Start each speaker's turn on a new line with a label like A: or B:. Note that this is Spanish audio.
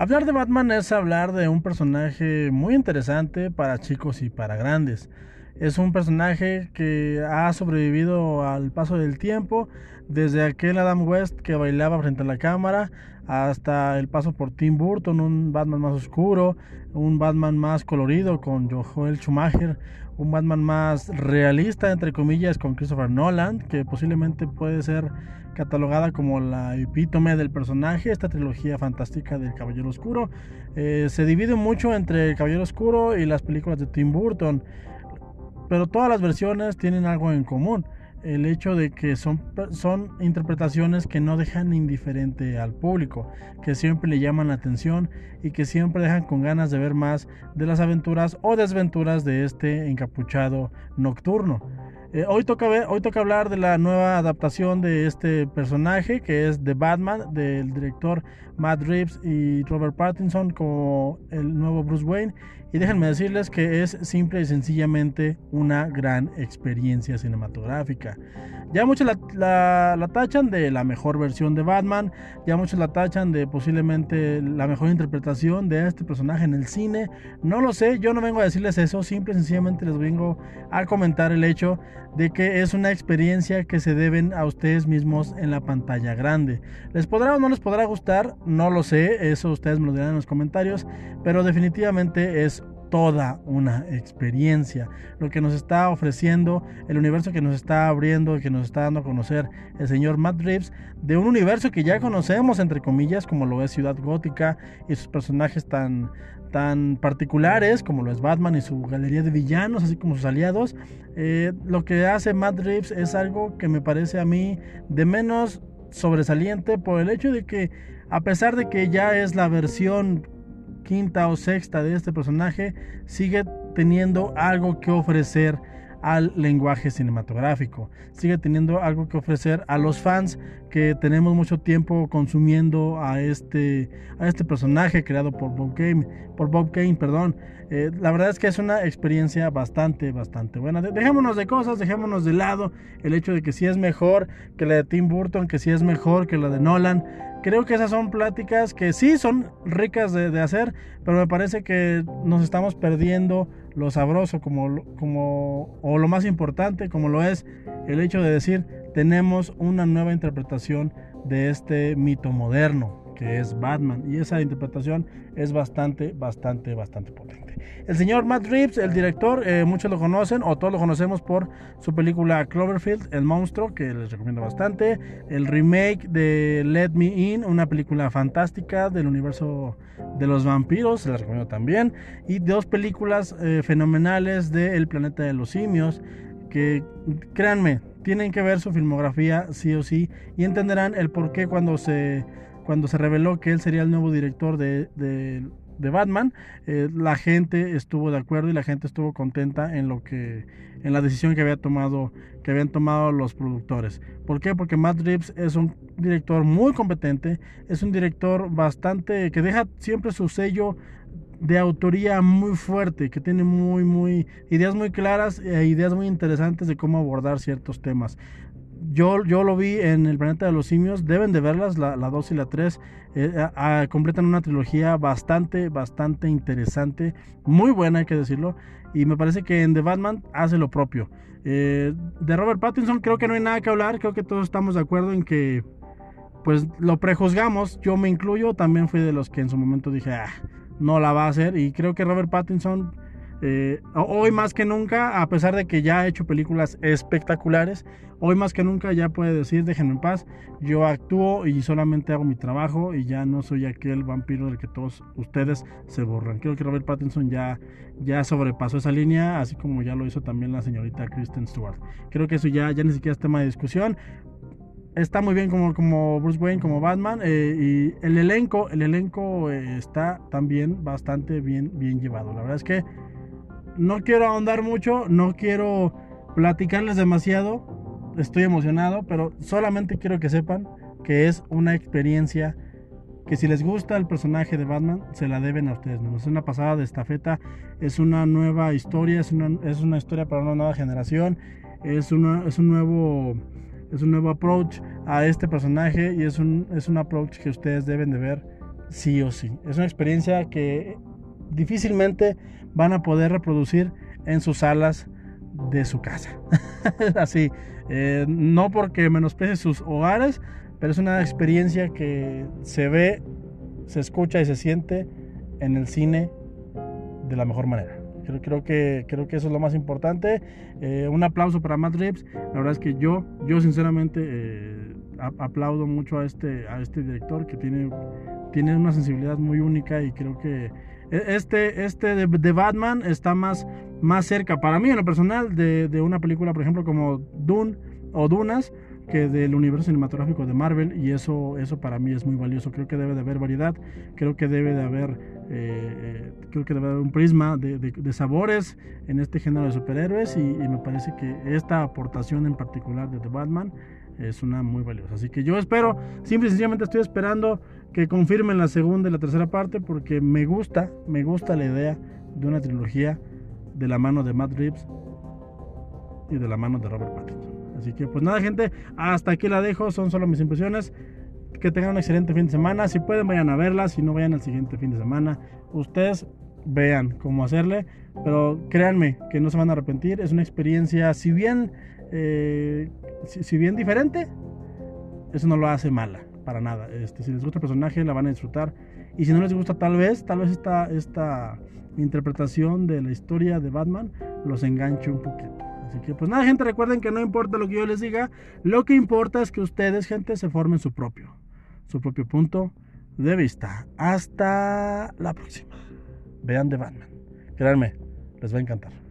A: Hablar de Batman es hablar de un personaje muy interesante para chicos y para grandes. Es un personaje que ha sobrevivido al paso del tiempo, desde aquel Adam West que bailaba frente a la cámara hasta el paso por Tim Burton, un Batman más oscuro, un Batman más colorido con Joel Schumacher, un Batman más realista, entre comillas, con Christopher Nolan, que posiblemente puede ser catalogada como la epítome del personaje, esta trilogía fantástica del Caballero Oscuro. Eh, se divide mucho entre el Caballero Oscuro y las películas de Tim Burton, pero todas las versiones tienen algo en común el hecho de que son, interpretaciones que no dejan indiferente al público, que siempre le llaman la atención y que siempre dejan con ganas de ver más de las aventuras o desventuras de este encapuchado nocturno. Eh, hoy, toca hoy toca hablar de la nueva adaptación de este personaje que es The Batman del director Matt Reeves y Robert Pattinson como el nuevo Bruce Wayne y déjenme decirles que es simple y sencillamente una gran experiencia cinematográfica. Ya muchos la, tachan de la mejor versión de Batman, ya muchos la tachan de posiblemente la mejor interpretación de este personaje en el cine. No lo sé, yo no vengo a decirles eso, simple y sencillamente les vengo a comentar el hecho de que es una experiencia que se deben a ustedes mismos en la pantalla grande. ¿Les podrá o no les podrá gustar? No lo sé, eso ustedes me lo dirán en los comentarios, pero definitivamente es toda una experiencia. Lo que nos está ofreciendo, el universo que nos está abriendo, que nos está dando a conocer el señor Matt Reeves, de un universo que ya conocemos, entre comillas, como lo es Ciudad Gótica y sus personajes tan, tan particulares, como lo es Batman y su galería de villanos, así como sus aliados. Eh, lo que hace Matt Reeves es algo que me parece a mí de menos sobresaliente por el hecho de que a pesar de que ya es la versión quinta o sexta de este personaje, sigue teniendo algo que ofrecer al lenguaje cinematográfico. Sigue teniendo algo que ofrecer a los fans que tenemos mucho tiempo consumiendo a este, a este personaje creado por Bob Kane, por Bob Kane, perdón. Eh, la verdad es que es una experiencia bastante, bastante buena. Dejémonos de cosas, dejémonos de lado el hecho de que si es mejor que la de Tim Burton, que si es mejor que la de Nolan. Creo que esas son pláticas que sí son ricas de, hacer, pero me parece que nos estamos perdiendo lo sabroso como, como, o lo más importante como lo es el hecho de decir tenemos una nueva interpretación de este mito moderno que es Batman. Y esa interpretación es bastante, bastante, bastante potente. El señor Matt Reeves, el director, eh, muchos lo conocen o todos lo conocemos por su película Cloverfield, El Monstruo, que les recomiendo bastante. El remake de Let Me In, una película fantástica del universo de los vampiros, se recomiendo también. Y dos películas eh, fenomenales de El planeta de los simios, que créanme, tienen que ver su filmografía sí o sí y entenderán el por qué cuando se cuando se reveló que él sería el nuevo director de, de, Batman, eh, la gente estuvo de acuerdo y la gente estuvo contenta en lo que en la decisión que había tomado que habían tomado los productores. ¿Por qué? Porque Matt Reeves es un director muy competente, es un director bastante que deja siempre su sello de autoría muy fuerte, que tiene muy, muy ideas muy claras e ideas muy interesantes de cómo abordar ciertos temas yo, yo lo vi en El Planeta de los Simios, deben de verlas, la, 2 y la 3, eh, completan una trilogía bastante, bastante interesante, muy buena hay que decirlo, y me parece que en The Batman hace lo propio. Eh, de Robert Pattinson creo que no hay nada que hablar, creo que todos estamos de acuerdo en que pues lo prejuzgamos, yo me incluyo, también fui de los que en su momento dije, ah, no la va a hacer, y creo que Robert Pattinson eh, hoy más que nunca, a pesar de que ya ha hecho películas espectaculares, hoy más que nunca ya puede decir, déjenme en paz, yo actúo y solamente hago mi trabajo y ya no soy aquel vampiro del que todos ustedes se borran. Creo que Robert Pattinson ya, ya sobrepasó esa línea, así como ya lo hizo también la señorita Kristen Stewart. Creo que eso ya, ya ni siquiera es tema de discusión. Está muy bien como, como Bruce Wayne, como Batman. Eh, y el elenco, el elenco eh, está también bastante bien, bien llevado. La verdad es que no quiero ahondar mucho, no quiero platicarles demasiado, estoy emocionado, pero solamente quiero que sepan que es una experiencia que si les gusta el personaje de Batman, se la deben a ustedes Es una pasada de estafeta, es una nueva historia, es una, es una historia para una nueva generación, es, una, es, un nuevo, es un nuevo approach a este personaje y es un, es un approach que ustedes deben de ver sí o sí. Es una experiencia que difícilmente van a poder reproducir en sus salas de su casa. Así, eh, no porque menosprecie sus hogares, pero es una experiencia que se ve, se escucha y se siente en el cine de la mejor manera. Creo, creo, que, creo que eso es lo más importante. Eh, un aplauso para Matt Reeves. La verdad es que yo, yo sinceramente eh, aplaudo mucho a este, a este director que tiene, tiene una sensibilidad muy única y creo que este, este de, Batman está más, más cerca, para mí en lo personal, de, de una película, por ejemplo, como Dune o Dunas que del universo cinematográfico de Marvel y eso, eso para mí es muy valioso. Creo que debe de haber variedad, creo que debe de haber, eh, eh, creo que debe haber un prisma de, de, sabores en este género de superhéroes y, me parece que esta aportación en particular de The Batman es una muy valiosa. Así que yo espero, simple y sencillamente estoy esperando que confirmen la segunda y la tercera parte porque me gusta, me gusta la idea de una trilogía de la mano de Matt Reeves y de la mano de Robert Pattinson. Así que pues nada gente, hasta aquí la dejo, son solo mis impresiones. Que tengan un excelente fin de semana. Si pueden vayan a verla, si no vayan al siguiente fin de semana. Ustedes vean cómo hacerle, pero créanme que no se van a arrepentir. Es una experiencia, si bien, eh, si, bien diferente, eso no lo hace mala, para nada. Este, si les gusta el personaje, la van a disfrutar. Y si no les gusta, tal vez, tal vez esta, esta interpretación de la historia de Batman los enganche un poquito. Así que pues nada, gente, recuerden que no importa lo que yo les diga, lo que importa es que ustedes, gente, se formen su propio, su propio punto de vista. Hasta la próxima. Vean de Batman. Créanme, les va a encantar.